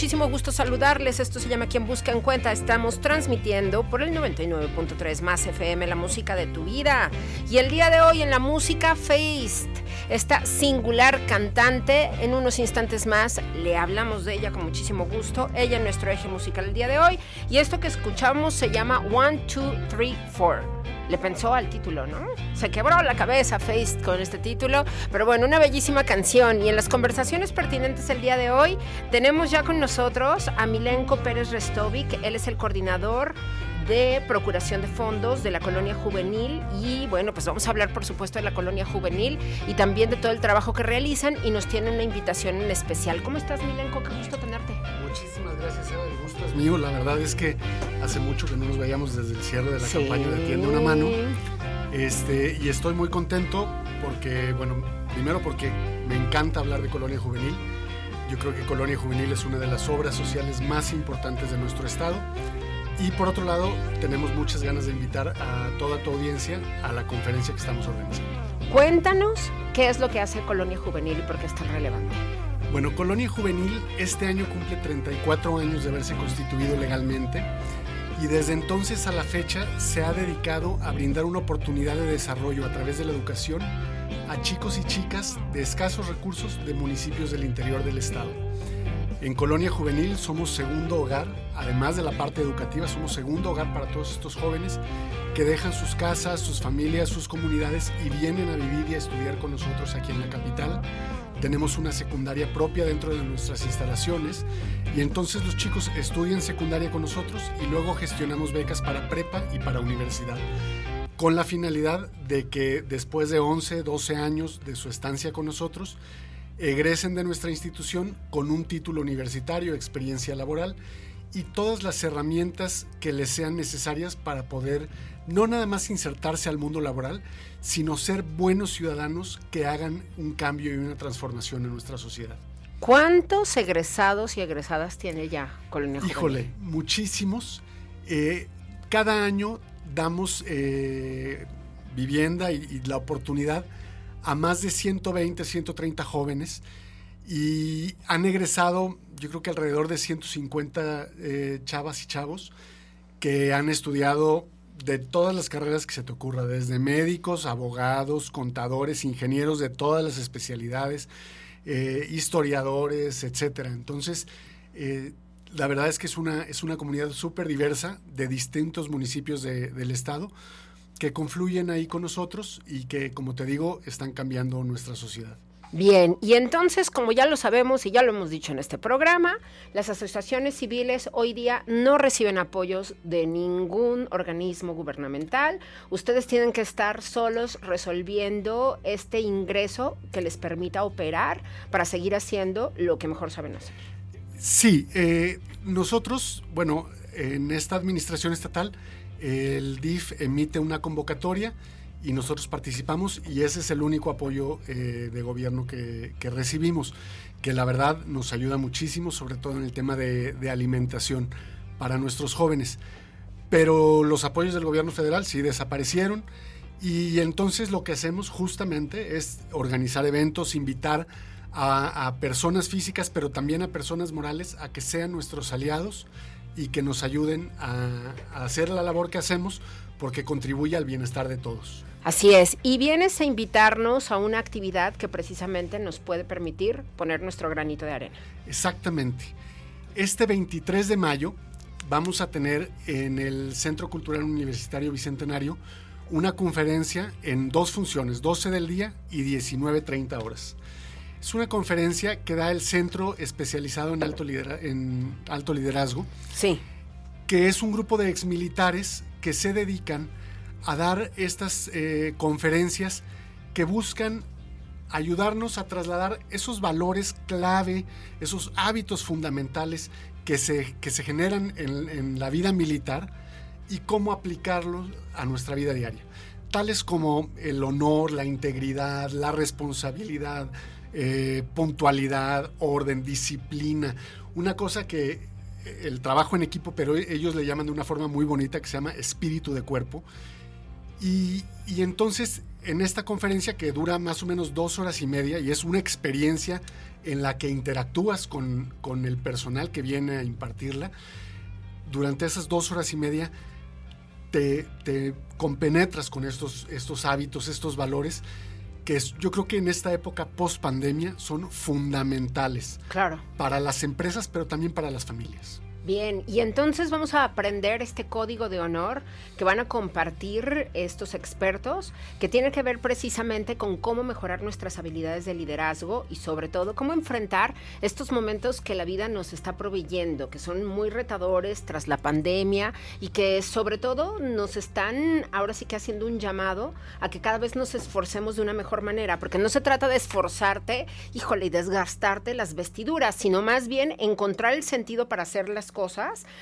Muchísimo gusto saludarles. Esto se llama Quien Busca en Cuenta. Estamos transmitiendo por el 99.3 más FM, la música de tu vida. Y el día de hoy en la música Feist, esta singular cantante. En unos instantes más le hablamos de ella con muchísimo gusto. Ella es nuestro eje musical el día de hoy. Y esto que escuchamos se llama One, Two, Three, Four le pensó al título, ¿no? Se quebró la cabeza Face con este título, pero bueno, una bellísima canción. Y en las conversaciones pertinentes el día de hoy tenemos ya con nosotros a Milenko Pérez Restovic, él es el coordinador de Procuración de Fondos de la Colonia Juvenil y bueno, pues vamos a hablar por supuesto de la Colonia Juvenil y también de todo el trabajo que realizan y nos tienen una invitación en especial. ¿Cómo estás, Milenko? Qué gusto tenerte. Muchísimas gracias, Eva. El gusto es mío. La verdad es que hace mucho que no nos veíamos desde el cierre de la campaña de Tienda Una Mano. Este, y estoy muy contento porque, bueno, primero porque me encanta hablar de Colonia Juvenil. Yo creo que Colonia Juvenil es una de las obras sociales más importantes de nuestro estado. Y por otro lado, tenemos muchas ganas de invitar a toda tu audiencia a la conferencia que estamos organizando. Cuéntanos qué es lo que hace Colonia Juvenil y por qué es tan relevante. Bueno, Colonia Juvenil este año cumple 34 años de haberse constituido legalmente y desde entonces a la fecha se ha dedicado a brindar una oportunidad de desarrollo a través de la educación a chicos y chicas de escasos recursos de municipios del interior del estado. En Colonia Juvenil somos segundo hogar, además de la parte educativa, somos segundo hogar para todos estos jóvenes que dejan sus casas, sus familias, sus comunidades y vienen a vivir y a estudiar con nosotros aquí en la capital. Tenemos una secundaria propia dentro de nuestras instalaciones y entonces los chicos estudian secundaria con nosotros y luego gestionamos becas para prepa y para universidad. Con la finalidad de que después de 11, 12 años de su estancia con nosotros, egresen de nuestra institución con un título universitario, experiencia laboral y todas las herramientas que les sean necesarias para poder no nada más insertarse al mundo laboral, sino ser buenos ciudadanos que hagan un cambio y una transformación en nuestra sociedad. ¿Cuántos egresados y egresadas tiene ya Colonia Juvenil? Híjole, muchísimos. Eh, cada año damos eh, vivienda y, la oportunidad a más de 120, 130 jóvenes y han egresado yo creo que alrededor de 150 eh, chavas y chavos que han estudiado de todas las carreras que se te ocurra, desde médicos, abogados, contadores, ingenieros de todas las especialidades, eh, historiadores, etcétera. Entonces, eh, la verdad es que es una, es una comunidad súper diversa de distintos municipios del estado que confluyen ahí con nosotros y que, como te digo, están cambiando nuestra sociedad. Bien, y entonces, como ya lo sabemos y ya lo hemos dicho en este programa, las asociaciones civiles hoy día no reciben apoyos de ningún organismo gubernamental. Ustedes tienen que estar solos resolviendo este ingreso que les permita operar para seguir haciendo lo que mejor saben hacer. Sí, eh, nosotros, bueno, en esta administración estatal, el DIF emite una convocatoria y nosotros participamos y ese es el único apoyo eh, de gobierno que, recibimos, que la verdad nos ayuda muchísimo, sobre todo en el tema de, alimentación para nuestros jóvenes. Pero los apoyos del gobierno federal sí desaparecieron y entonces lo que hacemos justamente es organizar eventos, invitar a, personas físicas, pero también a personas morales a que sean nuestros aliados y que nos ayuden a hacer la labor que hacemos porque contribuye al bienestar de todos. Así es, y vienes a invitarnos a una actividad que precisamente nos puede permitir poner nuestro granito de arena. Exactamente. Este 23 de mayo vamos a tener en el Centro Cultural Universitario Bicentenario una conferencia en dos funciones, 12 del día y 19.30 horas. Es una conferencia que da el Centro Especializado en Alto, en alto Liderazgo. Sí. Que es un grupo de exmilitares que se dedican a dar estas eh, conferencias que buscan ayudarnos a trasladar esos valores clave, esos hábitos fundamentales que se, que se generan en, la vida militar y cómo aplicarlos a nuestra vida diaria. Tales como el honor, la integridad, la responsabilidad, eh, puntualidad, orden, disciplina. Una cosa que eh, el trabajo en equipo, pero ellos le llaman de una forma muy bonita que se llama espíritu de cuerpo y, entonces, en esta conferencia que dura más o menos dos horas y media y es una experiencia en la que interactúas con, el personal que viene a impartirla, durante esas dos horas y media te, compenetras con estos, estos hábitos, estos valores que yo creo que en esta época post pandemia son fundamentales claro. para las empresas, pero también para las familias. Bien, y entonces vamos a aprender este código de honor que van a compartir estos expertos, que tiene que ver precisamente con cómo mejorar nuestras habilidades de liderazgo y sobre todo cómo enfrentar estos momentos que la vida nos está proveyendo, que son muy retadores tras la pandemia y que sobre todo nos están ahora sí que haciendo un llamado a que cada vez nos esforcemos de una mejor manera, porque no se trata de esforzarte, híjole, y desgastarte las vestiduras, sino más bien encontrar el sentido para hacer las cosas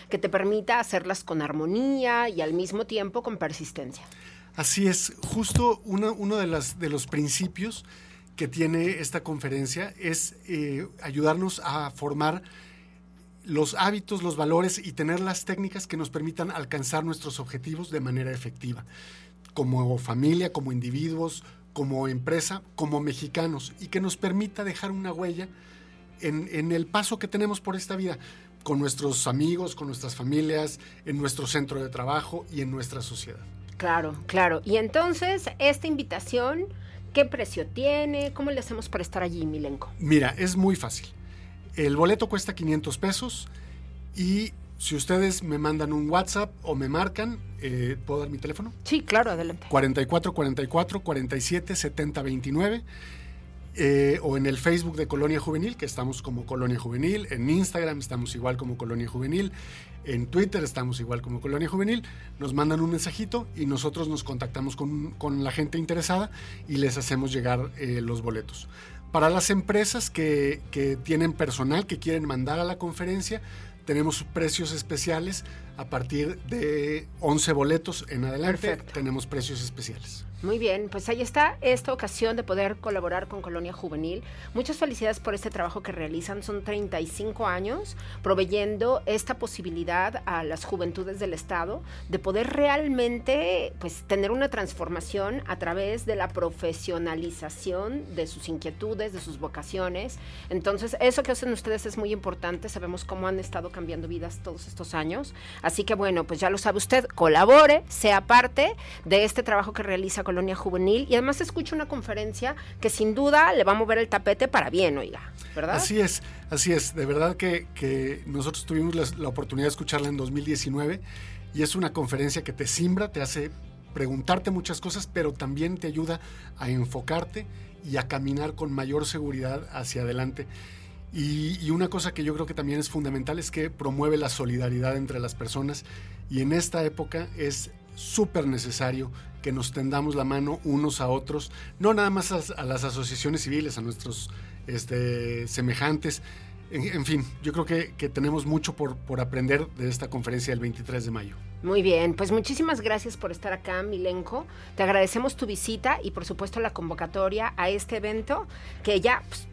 que te permita hacerlas con armonía y al mismo tiempo con persistencia. Así es, justo uno, de, los principios que tiene esta conferencia es eh, ayudarnos a formar los hábitos, los valores y tener las técnicas que nos permitan alcanzar nuestros objetivos de manera efectiva, como familia, como individuos, como empresa, como mexicanos, y que nos permita dejar una huella en el paso que tenemos por esta vida con nuestros amigos, con nuestras familias, en nuestro centro de trabajo y en nuestra sociedad. Claro, claro. Y entonces, esta invitación, ¿qué precio tiene? ¿Cómo le hacemos para estar allí, Milenko? Mira, es muy fácil. El boleto cuesta 500 pesos y si ustedes me mandan un WhatsApp o me marcan, eh, ¿puedo dar mi teléfono? Sí, claro, adelante. 44 44 47 70 29 eh, o en el Facebook de Colonia Juvenil, que estamos como Colonia Juvenil, en Instagram estamos igual como Colonia Juvenil, en Twitter estamos igual como Colonia Juvenil, nos mandan un mensajito y nosotros nos contactamos con, la gente interesada y les hacemos llegar eh, los boletos. Para las empresas que, que tienen personal que quieren mandar a la conferencia, tenemos precios especiales a partir de 11 boletos en adelante. Tenemos precios especiales. Muy bien, pues ahí está esta ocasión de poder colaborar con Colonia Juvenil. Muchas felicidades por este trabajo que realizan. Son 35 años proveyendo esta posibilidad a las juventudes del Estado de poder realmente pues, tener una transformación a través de la profesionalización de sus inquietudes, de sus vocaciones. Entonces, eso que hacen ustedes es muy importante. Sabemos cómo han estado cambiando vidas todos estos años. Así que bueno, pues ya lo sabe usted, colabore, sea parte de este trabajo que realiza Colonia Juvenil y además escucha una conferencia que sin duda le va a mover el tapete para bien, oiga, ¿verdad? Así es, así es. De verdad que, nosotros tuvimos la, oportunidad de escucharla en 2019 y es una conferencia que te simbra, te hace preguntarte muchas cosas, pero también te ayuda a enfocarte y a caminar con mayor seguridad hacia adelante. Y, una cosa que yo creo que también es fundamental es que promueve la solidaridad entre las personas y en esta época es súper necesario que nos tendamos la mano unos a otros, no nada más a, las asociaciones civiles, a nuestros este, semejantes. En, fin, yo creo que, tenemos mucho por, por, aprender de esta conferencia del 23 de mayo. Muy bien, pues muchísimas gracias por estar acá, Milenko. Te agradecemos tu visita y por supuesto la convocatoria a este evento que ya... Pues,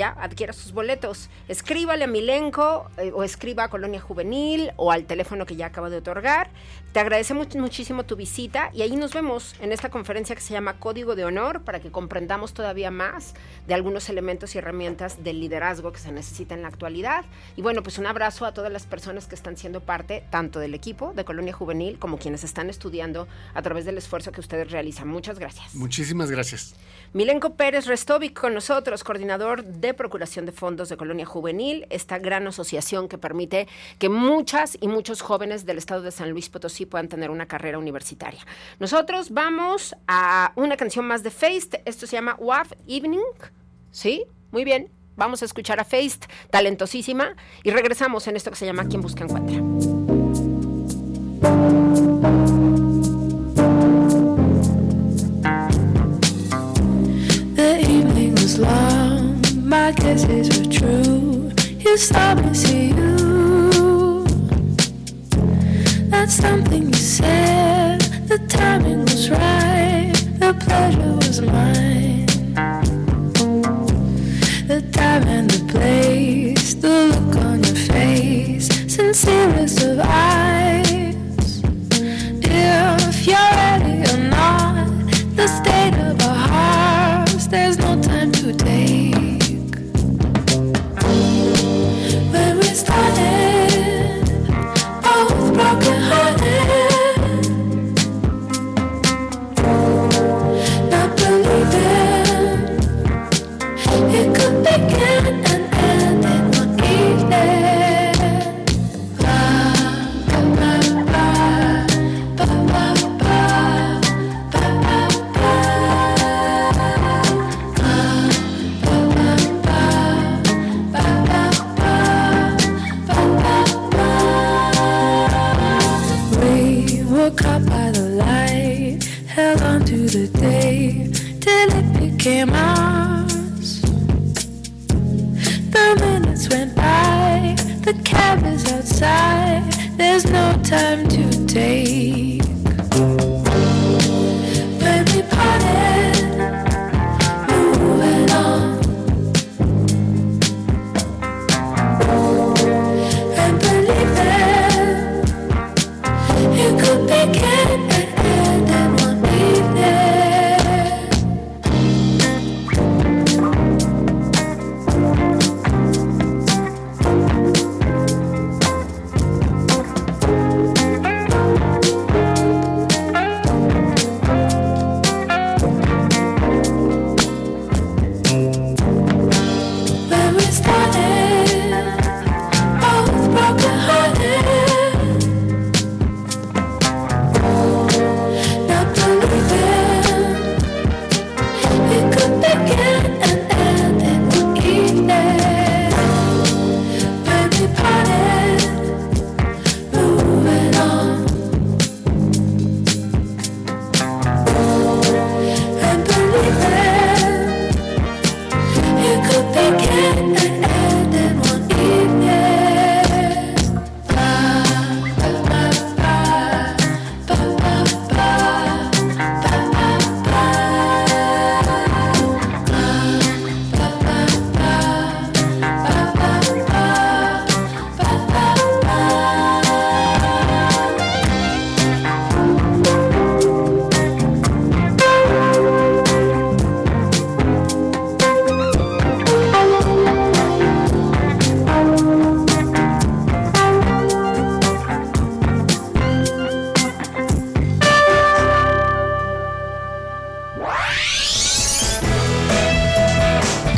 ya adquiera sus boletos. Escríbale a Milenco eh, o escriba a Colonia Juvenil o al teléfono que ya acabo de otorgar. Te agradecemos muchísimo tu visita y ahí nos vemos en esta conferencia que se llama Código de Honor para que comprendamos todavía más de algunos elementos y herramientas del liderazgo que se necesita en la actualidad. Y bueno, pues un abrazo a todas las personas que están siendo parte tanto del equipo de Colonia Juvenil como quienes están estudiando a través del esfuerzo que ustedes realizan. Muchas gracias. Muchísimas gracias. Milenko Pérez Restovic con nosotros, coordinador de Procuración de Fondos de Colonia Juvenil, esta gran asociación que permite que muchas y muchos jóvenes del estado de San Luis Potosí puedan tener una carrera universitaria. Nosotros vamos a una canción más de Feist, esto se llama WAF Evening, ¿sí? Muy bien, vamos a escuchar a Feist, talentosísima, y regresamos en esto que se llama Quien Busca Encuentra. My guesses were true. You saw me see you. That's something you said. The timing was right. The pleasure was mine. The time and the place, the look on your face, sincerest of eyes.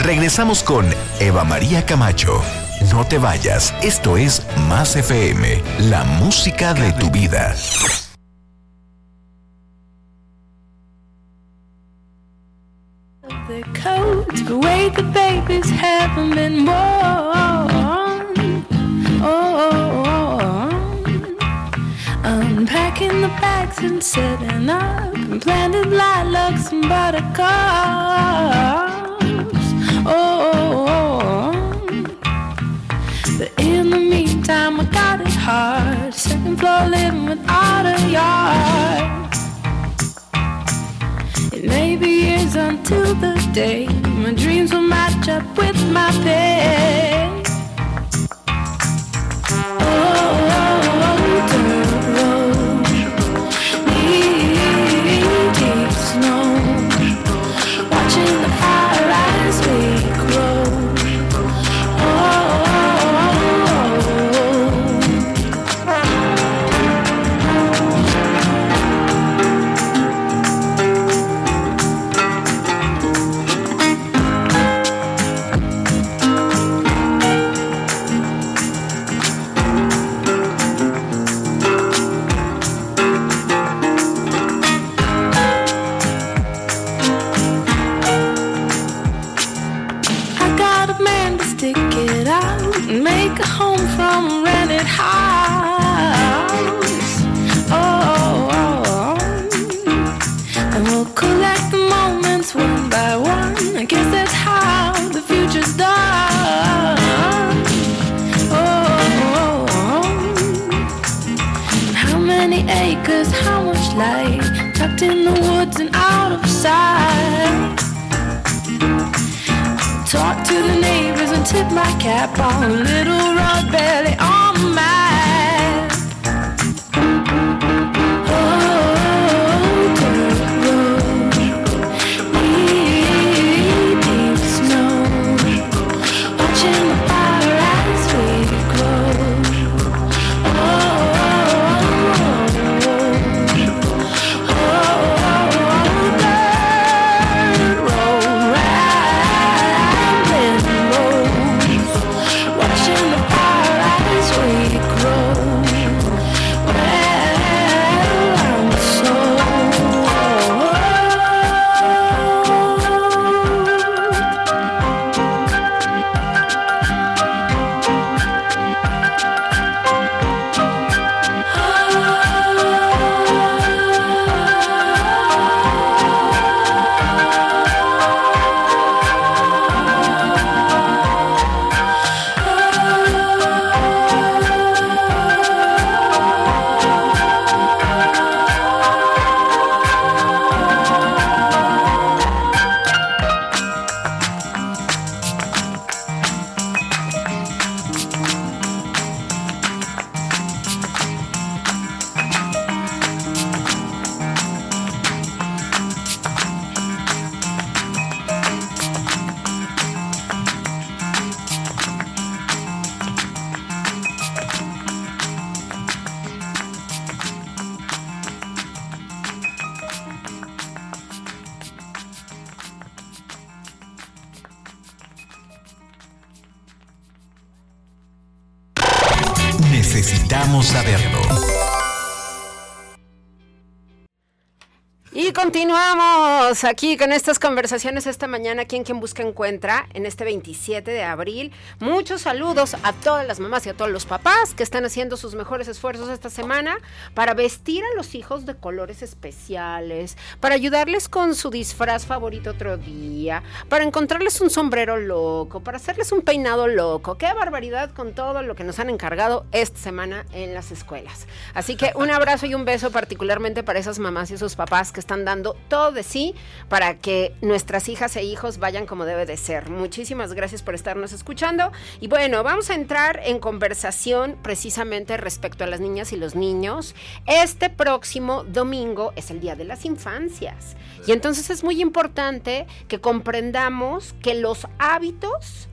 Regresamos con Eva María Camacho. No te vayas, esto es Más FM, la música de tu vida. the coats, the way the babies haven't been born. Oh, unpacking the bags and setting up and planted lilacs and buttercups. But in the meantime, I got it hard. Second floor living without a yard. It may be years until the day my dreams will match up with my pay. Stick it out and make a home from a rented house. Oh, oh, oh. and we'll collect the moments one by one. I guess that's how the future's done. Oh, oh, and how many acres, how much light tucked in the woods and out of sight. Tip my cap on a little rug belly on aquí con estas conversaciones esta mañana aquí en Quien Busca Encuentra, en este 27 de abril. Muchos saludos a todas las mamás y a todos los papás que están haciendo sus mejores esfuerzos esta semana para vestir a los hijos de colores especiales, para ayudarles con su disfraz favorito otro día, para encontrarles un sombrero loco, para hacerles un peinado loco. Qué barbaridad con todo lo que nos han encargado esta semana en las escuelas. Así que un abrazo y un beso particularmente para esas mamás y esos papás que están dando todo de sí para que nuestras hijas e hijos vayan como debe de ser. Muchísimas gracias por estarnos escuchando. Y bueno, vamos a entrar en conversación precisamente respecto a las niñas y los niños. Este próximo domingo es el Día de las Infancias. Y entonces es muy importante que comprendamos que los hábitos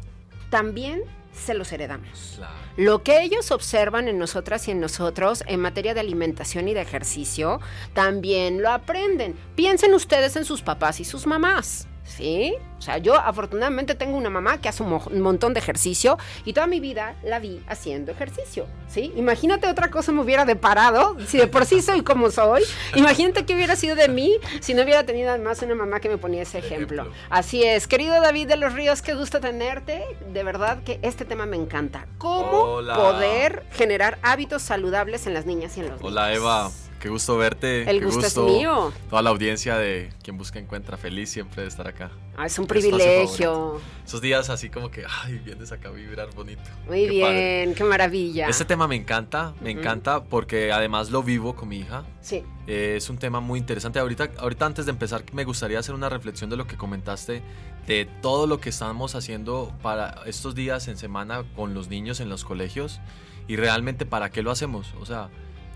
también se los heredamos. Claro. Lo que ellos observan en nosotras y en nosotros en materia de alimentación y de ejercicio, también lo aprenden. Piensen ustedes en sus papás y sus mamás. ¿Sí? O sea, yo afortunadamente tengo una mamá que hace un, mo- un montón de ejercicio y toda mi vida la vi haciendo ejercicio. ¿Sí? Imagínate otra cosa me hubiera deparado, si de por sí soy como soy. Imagínate qué hubiera sido de mí si no hubiera tenido además una mamá que me ponía ese ejemplo. Ejemplo. Así es, querido David de los Ríos, qué gusto tenerte. De verdad que este tema me encanta. ¿Cómo Hola. poder generar hábitos saludables en las niñas y en los Hola niños? Eva, qué gusto verte. El qué gusto es gusto mío. Toda la audiencia de Quien Busca Encuentra, feliz siempre de estar acá. Ah, es un espacio privilegio. Esos días así como que, ay, vienes acá a vibrar bonito. Muy Qué padre. bien, qué maravilla. Este tema me encanta, me Ujú. encanta porque además lo vivo con mi hija. Sí, Eh, es un tema muy interesante. Ahorita, ahorita antes de empezar me gustaría hacer una reflexión de lo que comentaste, de todo lo que estamos haciendo para estos días en semana con los niños en los colegios y realmente para qué lo hacemos. O sea,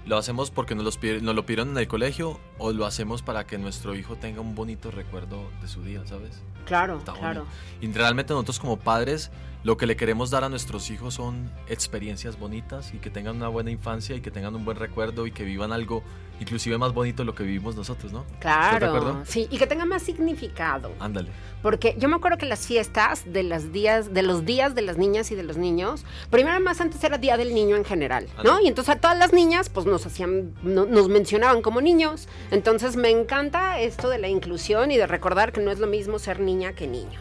lo hacemos porque nos, los nos lo pidieron en el colegio o lo hacemos para que nuestro hijo tenga un bonito recuerdo de su día, ¿sabes? claro, Está claro. bonito. Y realmente nosotros como padres lo que le queremos dar a nuestros hijos son experiencias bonitas y que tengan una buena infancia y que tengan un buen recuerdo y que vivan algo inclusive más bonito de lo que vivimos nosotros, ¿no? ¿Estás de Claro, sí, y que tenga más significado. Ándale. Porque yo me acuerdo que las fiestas de las días, de los días de las niñas y de los niños, primero más antes era Día del Niño en general, ¿no? Y entonces a todas las niñas, pues nos hacían, no- nos mencionaban como niños. Entonces me encanta esto de la inclusión y de recordar que no es lo mismo ser niña que niño,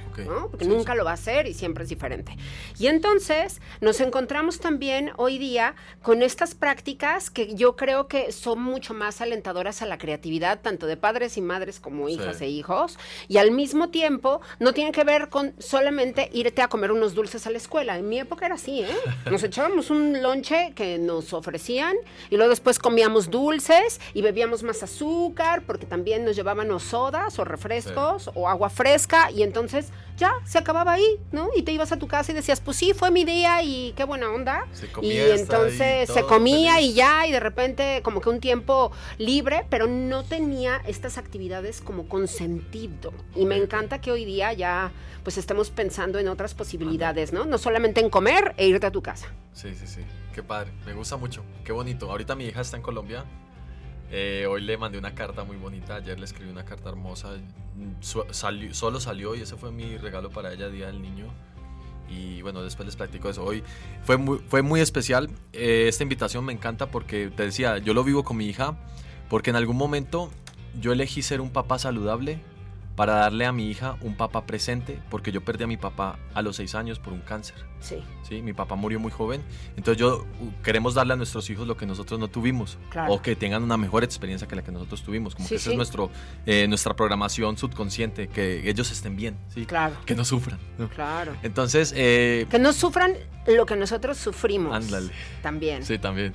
Porque Sí, nunca sí. lo va a ser y siempre es diferente. Y entonces nos encontramos también hoy día con estas prácticas que yo creo que son mucho más alentadoras a la creatividad, tanto de padres y madres como Sí. hijas e hijos, y al mismo tiempo no tienen que ver con solamente irte a comer unos dulces a la escuela. En mi época era así, ¿eh? Nos echábamos un lonche que nos ofrecían y luego después comíamos dulces y bebíamos más azúcar porque también nos llevaban o sodas o refrescos o agua fresca y entonces ya se acababa ahí, ¿no? Y te ibas a tu casa y decías, pues sí, fue mi día y qué buena onda. Se Y comía hasta entonces se comía feliz. y ya, y de repente como que un tiempo libre, pero no tenía estas actividades como con sentido. Y me encanta que hoy día ya pues estemos pensando en otras posibilidades, ¿no? No solamente en comer e irte a tu casa. Sí, sí, sí. Qué padre. Me gusta mucho. Qué bonito. Ahorita mi hija está en Colombia. Eh, hoy le mandé una carta muy bonita. Ayer le escribí una carta hermosa. Mm, su- salió- solo salió y ese fue mi regalo para ella, Día del Niño. Y bueno, después les platico eso. Hoy fue muy, fue muy especial. Eh, esta invitación me encanta porque te decía, yo lo vivo con mi hija. Porque en algún momento yo elegí ser un papá saludable para darle a mi hija un papá presente. Porque yo perdí a mi papá a los seis años por un cáncer. Sí, ¿sí? Mi papá murió muy joven, entonces yo queremos darle a nuestros hijos lo que nosotros no tuvimos Claro. o que tengan una mejor experiencia que la que nosotros tuvimos, como Sí, que esa sí. es nuestro, eh, nuestra programación subconsciente, que ellos estén bien, ¿sí? claro, que no sufran. ¿no? claro. Entonces, eh, Que no sufran lo que nosotros sufrimos. Ándale. También. sí, también.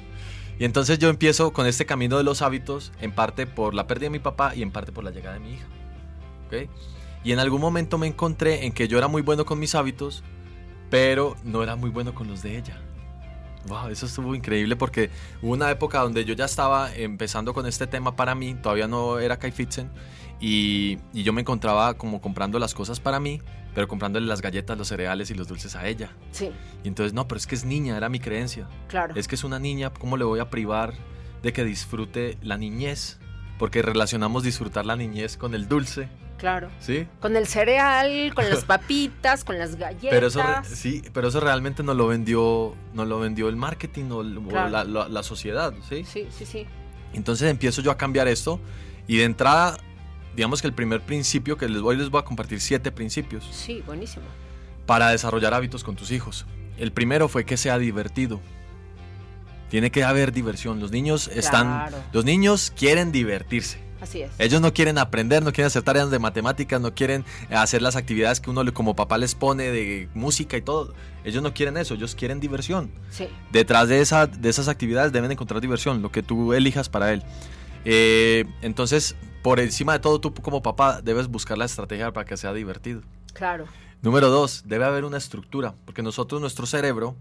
Y entonces yo empiezo con este camino de los hábitos, en parte por la pérdida de mi papá y en parte por la llegada de mi hija. ¿Ok? Y en algún momento me encontré en que yo era muy bueno con mis hábitos, pero no era muy bueno con los de ella. Wow, eso estuvo increíble porque hubo una época donde yo ya estaba empezando con este tema para mí, todavía no era Kai Fitzen, y, y yo me encontraba como comprando las cosas para mí, pero comprándole las galletas, los cereales y los dulces a ella. Sí, Y entonces, no, pero es que es niña, era mi creencia. claro. Es que es una niña, ¿cómo le voy a privar de que disfrute la niñez? Porque relacionamos disfrutar la niñez con el dulce, Claro. ¿Sí? Con el cereal, con las papitas, con las galletas. Pero eso, sí, pero eso realmente nos lo vendió, nos lo vendió el marketing o, el- o Claro. la, la- la sociedad, ¿sí? Sí, sí, sí. Entonces empiezo yo a cambiar esto y de entrada, digamos que el primer principio que les voy, les voy a compartir siete principios Sí, buenísimo. para desarrollar hábitos con tus hijos. El primero fue que sea divertido. Tiene que haber diversión. Los niños están, Claro. los niños quieren divertirse. Así es. Ellos no quieren aprender, no quieren hacer tareas de matemáticas, no quieren hacer las actividades que uno como papá les pone de música y todo. Ellos no quieren eso, ellos quieren diversión. Sí, Detrás de, esa, de esas actividades deben encontrar diversión, lo que tú elijas para él. Eh, entonces, por encima de todo, tú como papá debes buscar la estrategia para que sea divertido. claro. Número dos, debe haber una estructura, porque nosotros, nuestro cerebro,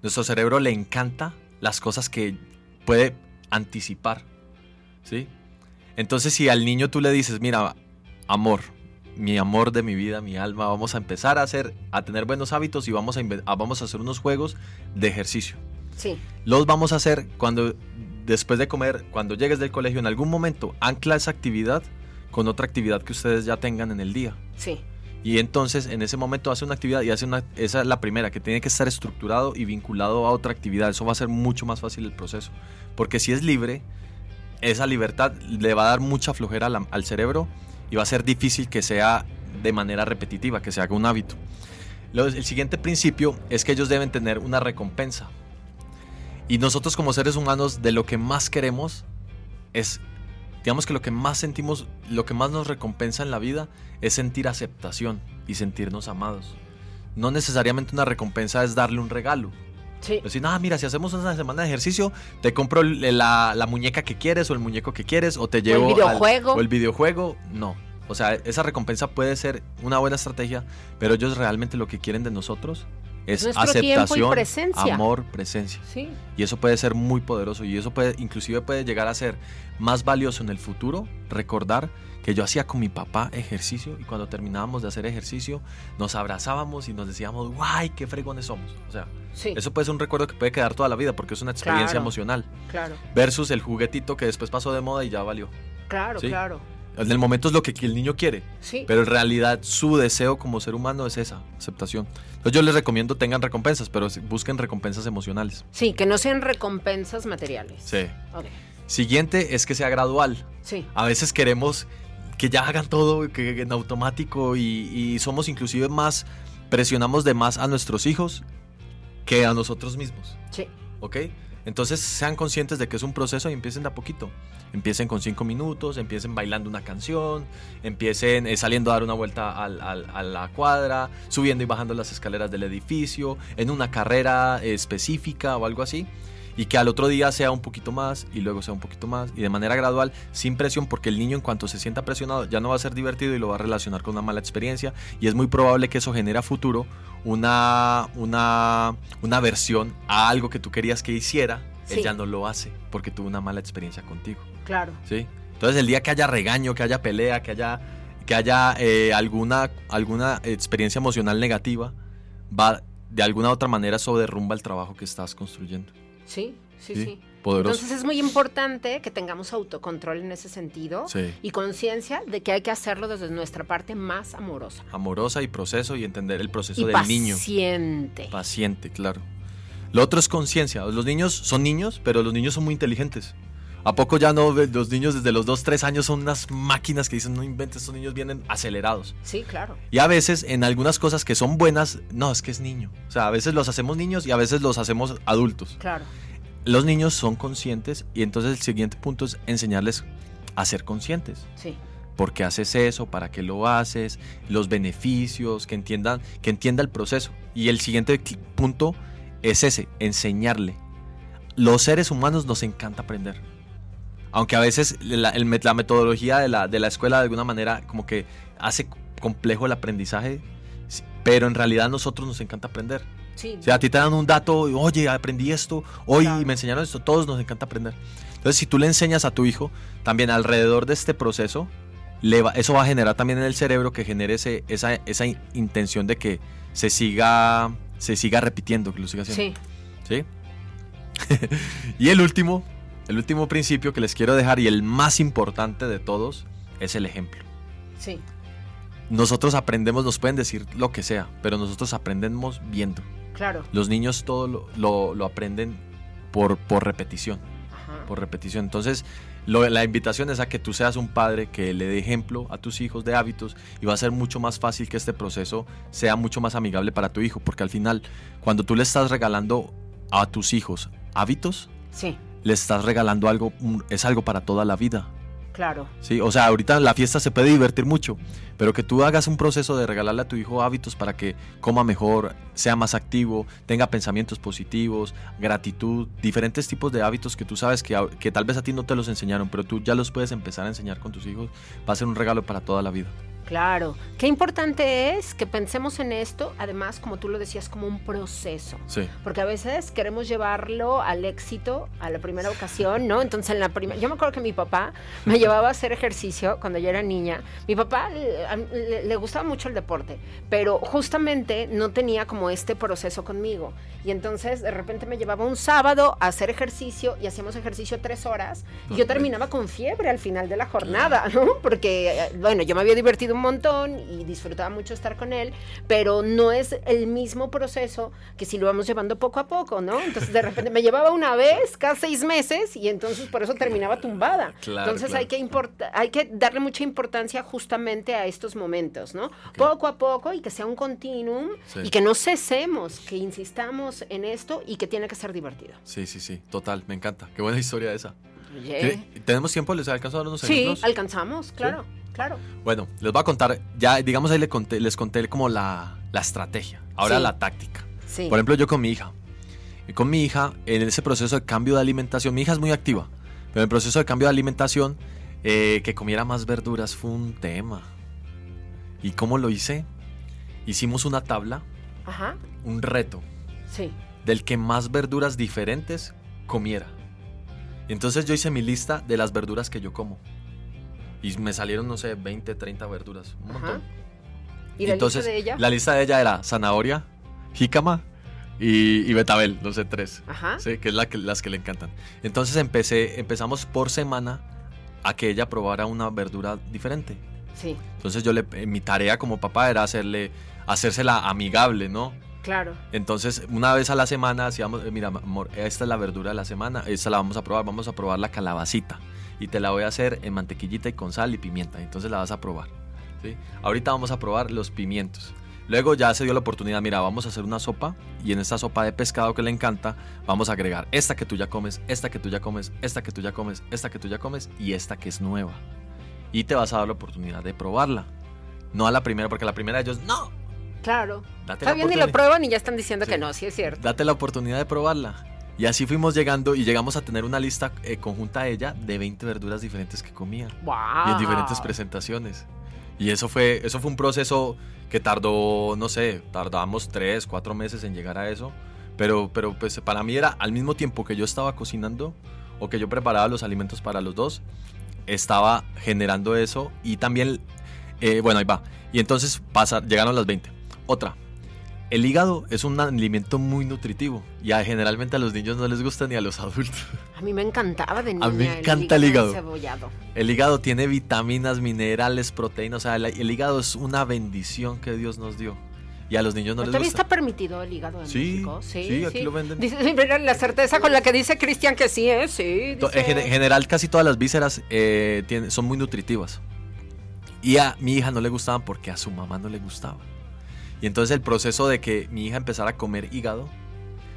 nuestro cerebro le encanta las cosas que puede anticipar, ¿sí? Entonces, si al niño tú le dices, mira, amor, mi amor de mi vida, mi alma, vamos a empezar a hacer, a tener buenos hábitos y vamos a, vamos a hacer unos juegos de ejercicio. Sí, Los vamos a hacer cuando, después de comer, cuando llegues del colegio, en algún momento, ancla esa actividad con otra actividad que ustedes ya tengan en el día. sí. Y entonces en ese momento hace una actividad y hace una, esa es la primera, que tiene que estar estructurado y vinculado a otra actividad. Eso va a ser mucho más fácil el proceso. Porque si es libre, esa libertad le va a dar mucha flojera al cerebro y va a ser difícil que sea de manera repetitiva, que se haga un hábito. El siguiente principio es que ellos deben tener una recompensa. Y nosotros como seres humanos de lo que más queremos es, digamos que lo que más sentimos, lo que más nos recompensa en la vida es sentir aceptación y sentirnos amados. No necesariamente una recompensa es darle un regalo. Sí, Decir, ah, mira, si hacemos una semana de ejercicio, te compro el- la, la muñeca que quieres o el muñeco que quieres o te llevo al- videojuego. o el videojuego. No. O sea, esa recompensa puede ser una buena estrategia, pero ellos realmente lo que quieren de nosotros es Nuestro tiempo y aceptación, presencia. amor, presencia. sí. Y eso puede ser muy poderoso y eso puede, inclusive puede llegar a ser más valioso en el futuro, recordar que yo hacía con mi papá ejercicio y cuando terminábamos de hacer ejercicio nos abrazábamos y nos decíamos, guay, qué fregones somos. O sea, Sí, eso puede ser un recuerdo que puede quedar toda la vida porque es una experiencia Claro. emocional. claro, Versus el juguetito que después pasó de moda y ya valió. claro, Sí. claro. En el momento es lo que el niño quiere, Sí, pero en realidad su deseo como ser humano es esa, aceptación. Entonces yo les recomiendo tengan recompensas, pero busquen recompensas emocionales. sí, que no sean recompensas materiales. Sí. Ok, Siguiente es que sea gradual. Sí, A veces queremos que ya hagan todo que en automático y, y somos inclusive más, presionamos de más a nuestros hijos que a nosotros mismos. sí, ¿Ok? Entonces sean conscientes de que es un proceso y empiecen de a poquito. Empiecen con cinco minutos, empiecen bailando una canción, empiecen eh, saliendo a dar una vuelta al- al- a la cuadra, subiendo y bajando las escaleras del edificio, en una carrera específica o algo así. Y que al otro día sea un poquito más y luego sea un poquito más y de manera gradual, sin presión, porque el niño en cuanto se sienta presionado ya no va a ser divertido y lo va a relacionar con una mala experiencia y es muy probable que eso genere a futuro una, una, una aversión a algo que tú querías que hiciera, Sí. él ya no lo hace porque tuvo una mala experiencia contigo. Claro. ¿sí? Entonces el día que haya regaño, que haya pelea, que haya, que haya eh, alguna, alguna experiencia emocional negativa, va de alguna otra manera eso derrumba el trabajo que estás construyendo. Sí, sí, Sí, sí. Poderoso. Entonces es muy importante que tengamos autocontrol en ese sentido Sí. y conciencia de que hay que hacerlo desde nuestra parte más amorosa. Amorosa y proceso y entender el proceso y del niño. paciente. Paciente, claro. Lo otro es conciencia. Los niños son niños, pero los niños son muy inteligentes. ¿A poco ya no? Los niños desde los 2, 3 años son unas máquinas que dicen, no inventes, estos niños vienen acelerados. Sí, claro. Y a veces en algunas cosas que son buenas, no, es que es niño. O sea, a veces los hacemos niños y a veces los hacemos adultos. Claro. Los niños son conscientes y entonces el siguiente punto es enseñarles a ser conscientes. Sí. ¿Por qué haces eso? ¿Para qué lo haces? Los beneficios, que entiendan, que entienda el proceso. Y el siguiente punto es ese, enseñarle. Los seres humanos nos encanta aprender. Aunque a veces la, el la metodología de la, de la escuela de alguna manera como que hace complejo el aprendizaje, pero en realidad a nosotros nos encanta aprender. Sí. O sea, a ti te dan un dato, oye, aprendí esto, hoy Claro. me enseñaron esto, todos nos encanta aprender. Entonces, si tú le enseñas a tu hijo, también alrededor de este proceso, le va- eso va a generar también en el cerebro que genere ese- esa, esa in- intención de que se siga, se siga repitiendo, que lo siga haciendo. Sí. ¿Sí? y el último, el último principio que les quiero dejar y el más importante de todos es el ejemplo. Sí. nosotros aprendemos, nos pueden decir lo que sea, pero nosotros aprendemos viendo. Claro. Los niños todo lo, lo- lo aprenden por, por repetición, Ajá. por repetición. Entonces, lo- la invitación es a que tú seas un padre que le dé ejemplo a tus hijos de hábitos y va a ser mucho más fácil que este proceso sea mucho más amigable para tu hijo, porque al final, cuando tú le estás regalando a tus hijos hábitos, Sí, le estás regalando algo, es algo para toda la vida. claro. Sí, o sea, ahorita la fiesta se puede divertir mucho, pero que tú hagas un proceso de regalarle a tu hijo hábitos para que coma mejor, sea más activo, tenga pensamientos positivos, gratitud, diferentes tipos de hábitos que tú sabes que, que tal vez a ti no te los enseñaron, pero tú ya los puedes empezar a enseñar con tus hijos, va a ser un regalo para toda la vida. Claro. Qué importante es que pensemos en esto, además, como tú lo decías, como un proceso. Sí. Porque a veces queremos llevarlo al éxito a la primera ocasión, ¿no? Entonces, en la primera. Yo me acuerdo que mi papá me llevaba a hacer ejercicio cuando yo era niña. Mi papá le, le- gustaba mucho el deporte, pero justamente no tenía como este proceso conmigo. Y entonces, de repente me llevaba un sábado a hacer ejercicio y hacíamos ejercicio tres horas. Y yo terminaba con fiebre al final de la jornada, ¿no? Porque, eh, bueno, yo me había divertido un montón y disfrutaba mucho estar con él, pero no es el mismo proceso que si lo vamos llevando poco a poco, ¿no? Entonces de repente me llevaba una vez cada seis meses y entonces por eso terminaba tumbada. Claro, entonces claro. hay que hay que darle mucha importancia justamente a estos momentos, ¿no? Poco a poco y que sea un continuum Sí. y que no cesemos, que insistamos en esto y que tiene que ser divertido. Sí, sí, sí, total, me encanta. Qué buena historia esa. Oye. ¿Qué- ¿Tenemos tiempo? ¿Les alcanzo a dar unos Sí, ejemplos? alcanzamos, claro, claro. Bueno, les voy a contar, ya digamos ahí les conté, les conté como la, la estrategia, ahora Sí. la táctica. Sí. Por ejemplo, yo con mi hija. Y con mi hija, en ese proceso de cambio de alimentación, mi hija es muy activa, pero en el proceso de cambio de alimentación, eh, que comiera más verduras fue un tema. ¿Y cómo lo hice? Hicimos una tabla, Ajá. un reto, Sí. del que más verduras diferentes comiera. Entonces yo hice mi lista de las verduras que yo como. Y me salieron, no sé, 20, 30 verduras. Un Ajá. montón. ¿Y la Entonces, lista de ella? La lista de ella era zanahoria, jícama y, y betabel, no sé, tres. Ajá. Sí, que es la que, las que le encantan. Entonces empecé, empezamos por semana a que ella probara una verdura diferente. Sí, Entonces yo le, eh, mi tarea como papá era hacerle, hacérsela amigable, ¿no? Claro. Entonces, una vez a la semana hacíamos, eh, mira, amor, esta es la verdura de la semana, esta la vamos a probar, vamos a probar la calabacita. Y te la voy a hacer en mantequillita y con sal y pimienta. Entonces la vas a probar. ¿sí? Ahorita vamos a probar los pimientos. Luego ya se dio la oportunidad, mira, vamos a hacer una sopa y en esta sopa de pescado que le encanta, vamos a agregar esta que tú ya comes, esta que tú ya comes, esta que tú ya comes, esta que tú ya comes y esta que es nueva. Y te vas a dar la oportunidad de probarla. No a la primera, porque a la primera ellos, no, Claro. Date Todavía ni lo prueban y ya están diciendo Sí. que no, sí es cierto. date la oportunidad de probarla. Y así fuimos llegando y llegamos a tener una lista eh, conjunta de ella de 20 verduras diferentes que comía ¡Wow! y en diferentes presentaciones. Y eso fue, eso fue un proceso que tardó, no sé, tardamos 3, 4 meses en llegar a eso. Pero, pero pues para mí era al mismo tiempo que yo estaba cocinando o que yo preparaba los alimentos para los dos, estaba generando eso y también, eh, bueno, ahí va. Y entonces pasa, llegaron las 20. Otra, el hígado es un alimento muy nutritivo y a- generalmente a los niños no les gusta ni a los adultos. A mí me encantaba de niña. A mí me encanta el hígado. El hígado tiene vitaminas, minerales, proteínas, o sea, el, el hígado es una bendición que Dios nos dio y a los niños no ¿Pero les ¿Todavía gusta. está permitido el hígado en Sí, México? sí, aquí lo venden. Dice, sí, la certeza con la que dice Cristian que sí, ¿eh? Sí. En general, casi todas las vísceras eh, tienen- son muy nutritivas. Y a mi hija no le gustaban porque a su mamá no le gustaba. Y entonces el proceso de que mi hija empezara a comer hígado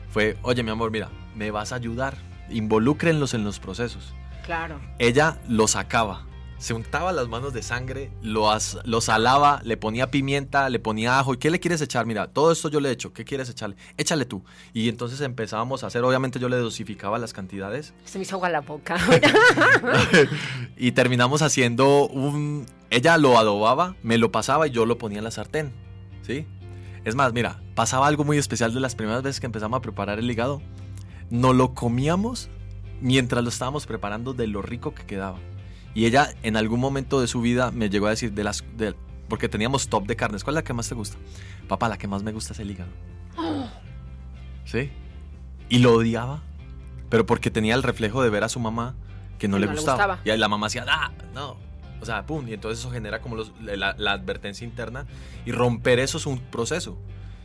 fue, oye mi amor, mira, me vas a ayudar, involúcrenlos en los procesos. Claro. Ella lo sacaba, se untaba las manos de sangre, lo, as- lo salaba, le ponía pimienta, le ponía ajo. ¿Y qué le quieres echar? Mira, todo esto yo le echo, ¿qué quieres echarle? Échale tú. Y entonces empezábamos a hacer, obviamente yo le dosificaba las cantidades Se me hizo agua la boca. y terminamos haciendo un... Ella lo adobaba, me lo pasaba y yo lo ponía en la sartén, ¿sí? Es más, mira, pasaba algo muy especial de las primeras veces que empezamos a preparar el hígado. No lo comíamos mientras lo estábamos preparando de lo rico que quedaba. Y ella en algún momento de su vida me llegó a decir de las... de- porque teníamos top de carnes, ¿cuál es la que más te gusta? Papá, la que más me gusta es el hígado. ¿Sí? Y lo odiaba, pero porque tenía el reflejo de ver a su mamá que no, Que le, no le gustaba. gustaba. Y la mamá decía, ah, no. O sea, pum, y entonces eso genera como los- la, la advertencia interna y romper eso es un proceso.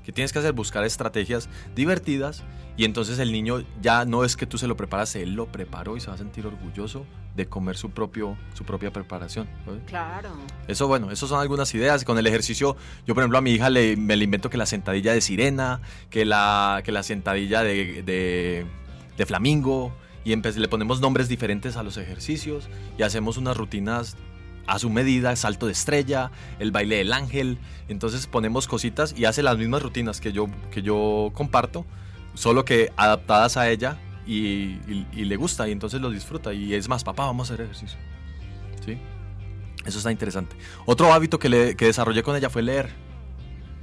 Que tienes que hacer buscar estrategias divertidas y entonces el niño ya no es que tú se lo preparas, él lo preparó y se va a sentir orgulloso de comer su, propio, su propia preparación. ¿sabes? Claro. Eso, bueno, eso son algunas ideas. Con el ejercicio, yo por ejemplo a mi hija le, me le invento que la sentadilla de sirena, que la, que la sentadilla de, de, de flamingo, y le ponemos nombres diferentes a los ejercicios y hacemos unas rutinas a su medida, salto de estrella, el baile del ángel. Entonces ponemos cositas y hace las mismas rutinas que yo, que yo comparto, solo que adaptadas a ella y, y- y le gusta y entonces lo disfruta. Y es más, papá, vamos a hacer ejercicio. ¿Sí? Eso está interesante. Otro hábito que, le, que desarrollé con ella fue leer.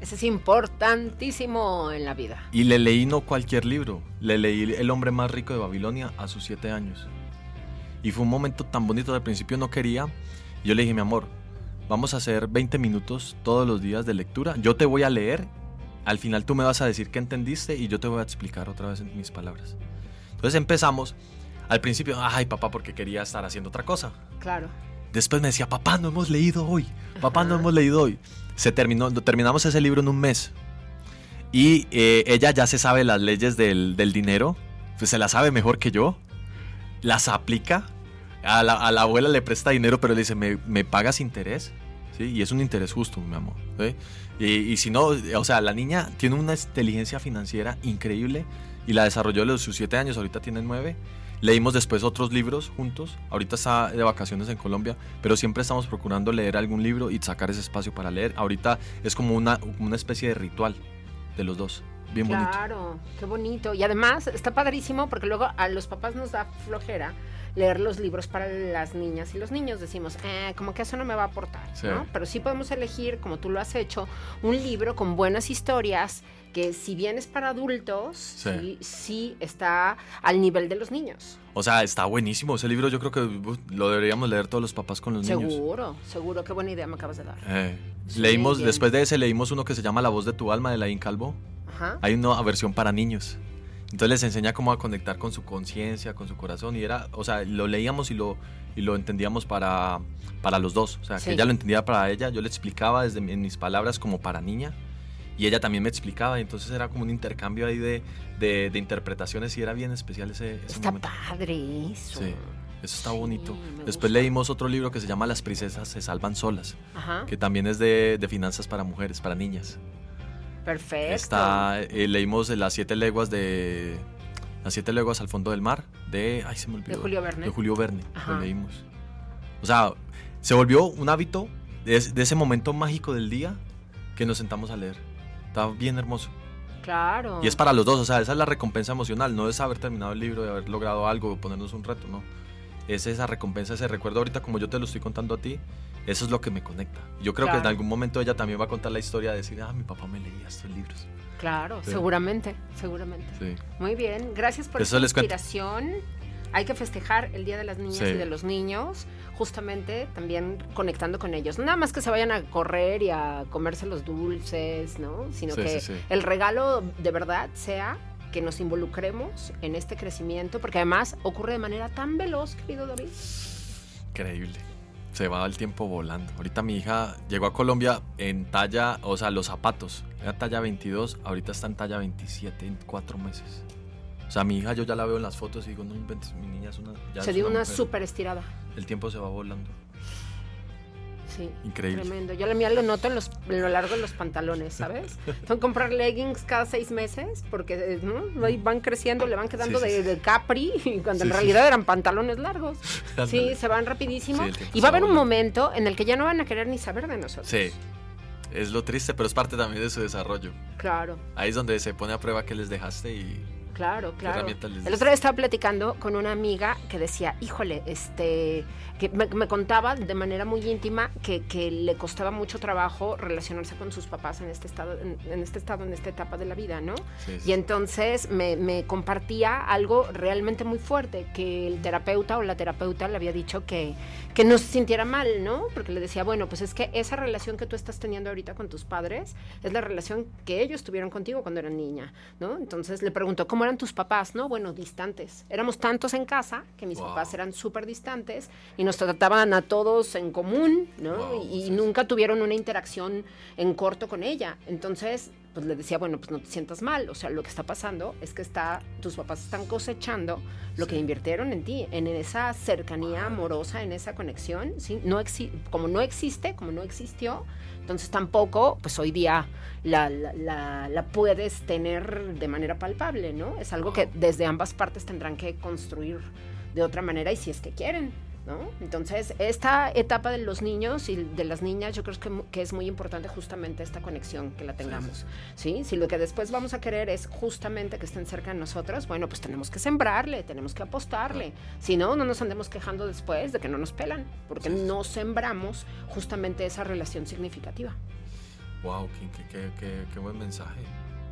Ese es importantísimo en la vida. Y le leí no cualquier libro. Le leí El hombre más rico de Babilonia a sus siete años. Y fue un momento tan bonito. Al principio no quería. Yo le dije, mi amor, vamos a hacer 20 minutos todos los días de lectura. Yo te voy a leer. Al final tú me vas a decir qué entendiste y yo te voy a explicar otra vez en mis palabras. Entonces empezamos. Al principio, ay papá, porque quería estar haciendo otra cosa. Claro. Después me decía, papá, no hemos leído hoy. Papá, no hemos leído hoy. Se terminó, terminamos ese libro en un mes. Y eh, ella ya se sabe las leyes del, del dinero. Pues se las sabe mejor que yo. Las aplica. A la, abuela le presta dinero, pero le dice, ¿me, me pagas interés? ¿Sí? Y es un interés justo, mi amor. ¿sí? Y, y si no, o sea, la niña tiene una inteligencia financiera increíble y la desarrolló los sus siete años, ahorita tiene nueve. Leímos después otros libros juntos. Ahorita está de vacaciones en Colombia, pero siempre estamos procurando leer algún libro y sacar ese espacio para leer. Ahorita es como una, una especie de ritual de los dos. Bien bonito. Claro, qué bonito. Y además está padrísimo porque luego a los papás nos da flojera leer los libros para las niñas y los niños. Decimos, eh, como que eso no me va a aportar, Sí. ¿no? Pero sí podemos elegir, como tú lo has hecho, un libro con buenas historias que si bien es para adultos, Sí. sí, sí está al nivel de los niños. O sea, está buenísimo ese libro. Yo creo que lo deberíamos leer todos los papás con los niños. Seguro, seguro. Qué buena idea me acabas de dar. Eh, Sí, leímos, bien. después de ese leímos uno que se llama La voz de tu alma de Laín Calvo. Ajá. Hay una versión para niños. Entonces les enseña cómo a conectar con su conciencia, con su corazón. Y era, o sea, lo leíamos y lo, y lo entendíamos para, para los dos. O sea, Sí. que ella lo entendía para ella. Yo le explicaba desde en mis palabras como para niña. Y ella también me explicaba. Y entonces era como un intercambio ahí de, de, de interpretaciones. Y era bien especial ese, ese Está momento. padre eso. Sí, eso está Sí, bonito. Después gusta. leímos otro libro que se llama Las princesas se salvan solas. Ajá. Que también es de, de finanzas para mujeres, para niñas. Perfecto. Está, eh, leímos las siete leguas de. Las siete leguas al fondo del mar. De. Ay, se me olvidó. De Julio Verne. De Julio Verne. Ajá. Lo leímos. O sea, se volvió un hábito de, de ese momento mágico del día que nos sentamos a leer. Está bien hermoso. Claro. Y es para los dos, o sea, esa es la recompensa emocional. No es haber terminado el libro, de haber logrado algo, ponernos un reto, no. Es esa recompensa, ese recuerdo ahorita, como yo te lo estoy contando a ti. Eso es lo que me conecta. Yo creo que en algún momento ella también va a contar la historia de decir, ah, mi papá me leía estos libros. Claro, Sí. seguramente, seguramente. Sí. Muy bien, gracias por Eso esta inspiración. Hay que festejar el Día de las Niñas Sí. y de los Niños, justamente también conectando con ellos. Nada más que se vayan a correr y a comerse los dulces, ¿no? Sino que el regalo de verdad sea que nos involucremos en este crecimiento, porque además ocurre de manera tan veloz, querido David. Increíble. Se va el tiempo volando. Ahorita mi hija llegó a Colombia en talla, o sea, los zapatos. Era talla 22, ahorita está en talla 27 en cuatro meses. O sea, mi hija yo ya la veo en las fotos y digo, no inventes, mi niña es una... ya se dio una mujer". súper estirada. El tiempo se va volando. Sí. Increíble. Tremendo. Yo la mía lo noto en, los, en lo largo de los pantalones, ¿sabes? Que comprar leggings cada seis meses porque eh, ¿no? Ahí van creciendo, le van quedando Sí, sí, de, capri cuando en realidad eran pantalones largos. Sí, se van rapidísimo. Y va a haber un momento en el que ya no van a querer ni saber de nosotros. Sí. Es lo triste, pero es parte también de su desarrollo. Claro, Ahí es donde se pone a prueba qué les dejaste y... claro, claro. El otro día estaba platicando con una amiga que decía, híjole, este, que me, me contaba de manera muy íntima que, que le costaba mucho trabajo relacionarse con sus papás en este estado, en, en este estado, en esta etapa de la vida, ¿no? Sí, sí. Y entonces me, me compartía algo realmente muy fuerte, que el terapeuta o la terapeuta le había dicho que, que no se sintiera mal, ¿no? Porque le decía, bueno, pues es que esa relación que tú estás teniendo ahorita con tus padres es la relación que ellos tuvieron contigo cuando eran niña, ¿no? Entonces le preguntó, ¿cómo eran tus papás? No, bueno, distantes. Éramos tantos en casa que mis Wow. papás eran súper distantes y nos trataban a todos en común, ¿no? Wow, y sí, nunca tuvieron una interacción en corto con ella. Entonces, pues le decía, bueno, pues no te sientas mal. O sea, lo que está pasando es que está, tus papás están cosechando lo que invirtieron en ti, en esa cercanía amorosa, en esa conexión, ¿sí? No exi- como no existe, como no existió, entonces tampoco, pues hoy día la, la- la- la puedes tener de manera palpable, ¿no? Es algo que desde ambas partes tendrán que construir de otra manera y si es que quieren, ¿no? Entonces, esta etapa de los niños y de las niñas, yo creo que, que es muy importante justamente esta conexión que la tengamos, ¿sí? Si lo que después vamos a querer es justamente que estén cerca de nosotros, bueno, pues tenemos que sembrarle, tenemos que apostarle. Si no, no nos andemos quejando después de que no nos pelan, porque no sembramos justamente esa relación significativa. Wow, qué, qué- qué- qué- buen mensaje.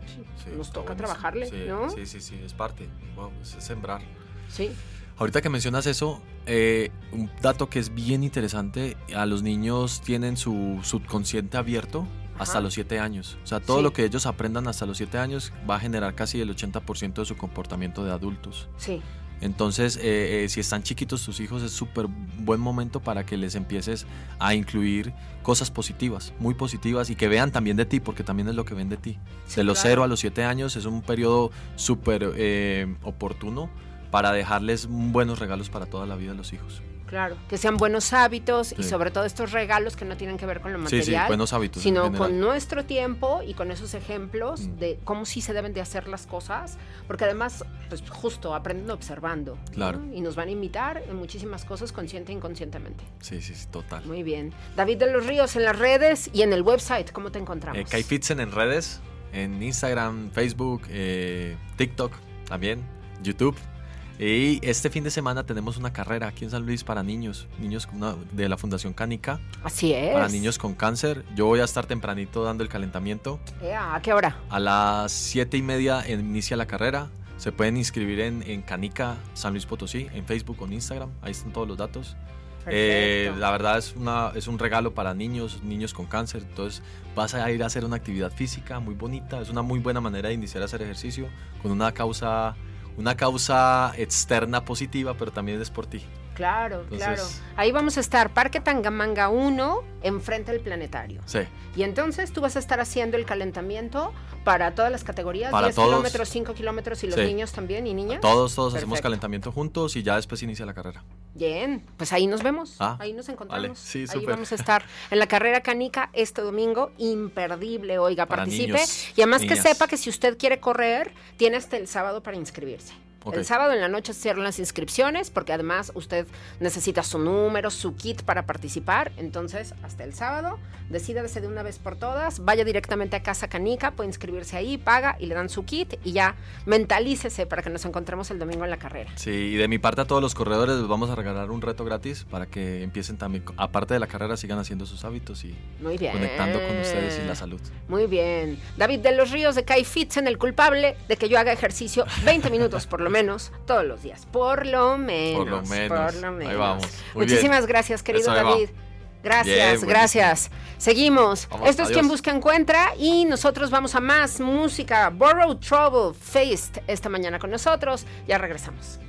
Sí, Nos toca buenísimo. trabajarle, Sí, ¿no? Sí, sí, sí, es parte. Wow, es sembrar. Sí, Ahorita que mencionas eso, eh, un dato que es bien interesante, a los niños tienen su subconsciente abierto hasta Ajá. los 7 años. O sea, todo Sí. lo que ellos aprendan hasta los 7 años va a generar casi el 80% de su comportamiento de adultos. sí. Entonces, eh, eh, si están chiquitos tus hijos, es súper buen momento para que les empieces a incluir cosas positivas, muy positivas, y que vean también de ti, porque también es lo que ven de ti. Sí, de los claro. 0 a los 7 años es un periodo súper eh, oportuno para dejarles buenos regalos para toda la vida de los hijos. Claro, que sean buenos hábitos y Sí. sobre todo estos regalos que no tienen que ver con lo Sí, sí, material, buenos hábitos sino con nuestro tiempo y con esos ejemplos Mm. de cómo sí se deben de hacer las cosas, porque además, pues justo aprenden observando. ¿no? Claro. Y nos van a imitar en muchísimas cosas consciente e inconscientemente. Sí, sí, sí, total. Muy bien. David de los Ríos en las redes y en el website, ¿cómo te encontramos? Eh, Kai Fitzen en redes, en Instagram, Facebook, eh, TikTok también, YouTube. Y este fin de semana tenemos una carrera aquí en San Luis para niños, niños de la Fundación Cánica, Así es. para niños con cáncer. Yo voy a estar tempranito dando el calentamiento. ¿A qué hora? A las siete y media inicia la carrera. Se pueden inscribir en, en Canica San Luis Potosí, en Facebook o en Instagram. Ahí están todos los datos. Eh, la verdad es, una, es un regalo para niños, niños con cáncer. Entonces vas a ir a hacer una actividad física muy bonita. Es una muy buena manera de iniciar a hacer ejercicio con una causa, una causa externa positiva, pero también es por ti. Claro, Entonces- claro. Ahí vamos a estar, Parque Tangamanga 1, enfrente del planetario. Sí, Y entonces tú vas a estar haciendo el calentamiento para todas las categorías, Para 10 todos. kilómetros, 5 kilómetros y los Sí. niños también y niñas. todos, todos hacemos calentamiento juntos y ya después inicia la carrera. Bien, pues ahí nos vemos, Ah, ahí nos encontramos. vale. Sí, ahí vamos a estar en la carrera canica este domingo, imperdible, oiga, Para participe. niños, y además que sepa que si usted quiere correr, tiene hasta el sábado para inscribirse. El sábado en la noche cierran las inscripciones porque además usted necesita su número, su kit para participar. Entonces, hasta el sábado, decídase de una vez por todas, vaya directamente a Casa Canica, puede inscribirse ahí, paga y le dan su kit y ya mentalícese para que nos encontremos el domingo en la carrera. Sí, y de mi parte a todos los corredores les vamos a regalar un reto gratis para que empiecen también, aparte de la carrera, sigan haciendo sus hábitos y Muy bien. conectando con ustedes y la salud. Muy bien. David de los Ríos de Kai Fitzen, el culpable de que yo haga ejercicio 20 minutos por lo menos todos los días. Por lo menos. Por lo menos. por lo Ahí vamos. Muy Muchísimas bien. gracias, querido. David. Gracias, Bien, gracias. Seguimos. Vamos, Esto es quien busca encuentra y nosotros vamos a más música. Borrow Trouble Faced esta mañana con nosotros. Ya regresamos.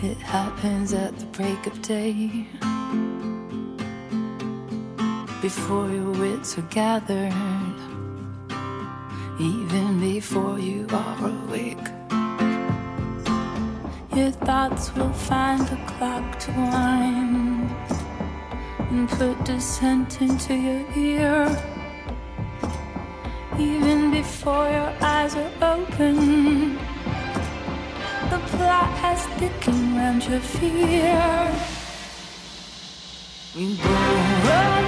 It happens at the break of day. Before your wits are gathered, even before you are awake. Your thoughts will find a clock to wind and put dissent into your ear even before your eyes are open. The plot has thickened round your fear. You borrow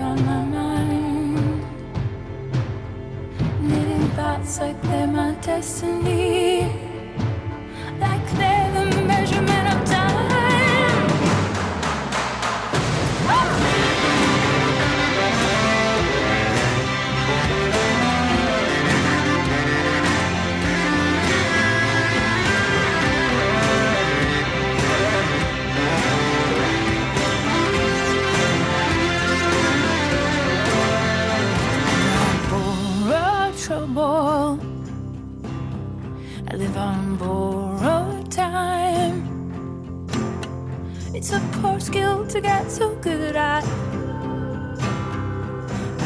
Thoughts like they're my destiny, like they're the measurement borrowed time. It's a poor skill to get so good at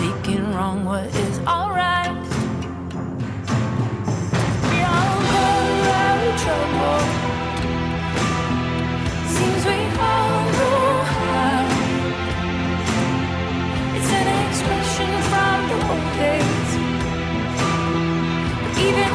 making wrong what is alright. We all borrowed trouble. Seems we all know how. It's an expression from the old days. But even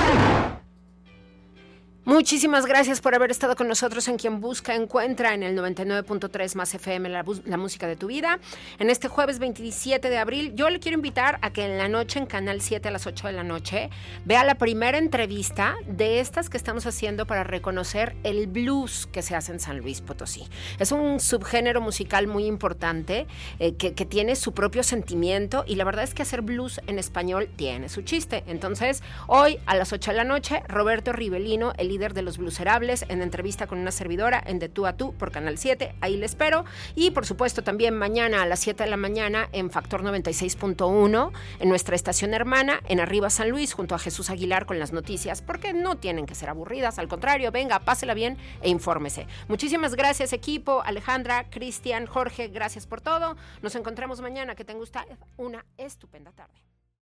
Muchísimas gracias por haber estado con nosotros en Quien Busca Encuentra en el 99.3 más FM, la, la música de tu vida. En este jueves 27 de abril, yo le quiero invitar a que en la noche, en Canal 7 a las 8 de la noche, vea la primera entrevista de estas que estamos haciendo para reconocer el blues que se hace en San Luis Potosí. Es un subgénero musical muy importante eh, que, que tiene su propio sentimiento y la verdad es que hacer blues en español tiene su chiste. Entonces, hoy a las 8 de la noche, Roberto Rivelino, el líder de los Blueserables, en entrevista con una servidora en De Tú a Tú por Canal 7. Ahí le espero. Y por supuesto, también mañana a las 7 de la mañana en Factor 96.1, en nuestra estación hermana, en Arriba San Luis, junto a Jesús Aguilar con las noticias, porque no tienen que ser aburridas. Al contrario, venga, pásela bien e infórmese. Muchísimas gracias, equipo. Alejandra, Cristian, Jorge, gracias por todo. Nos encontramos mañana. Que tenga usted una estupenda tarde.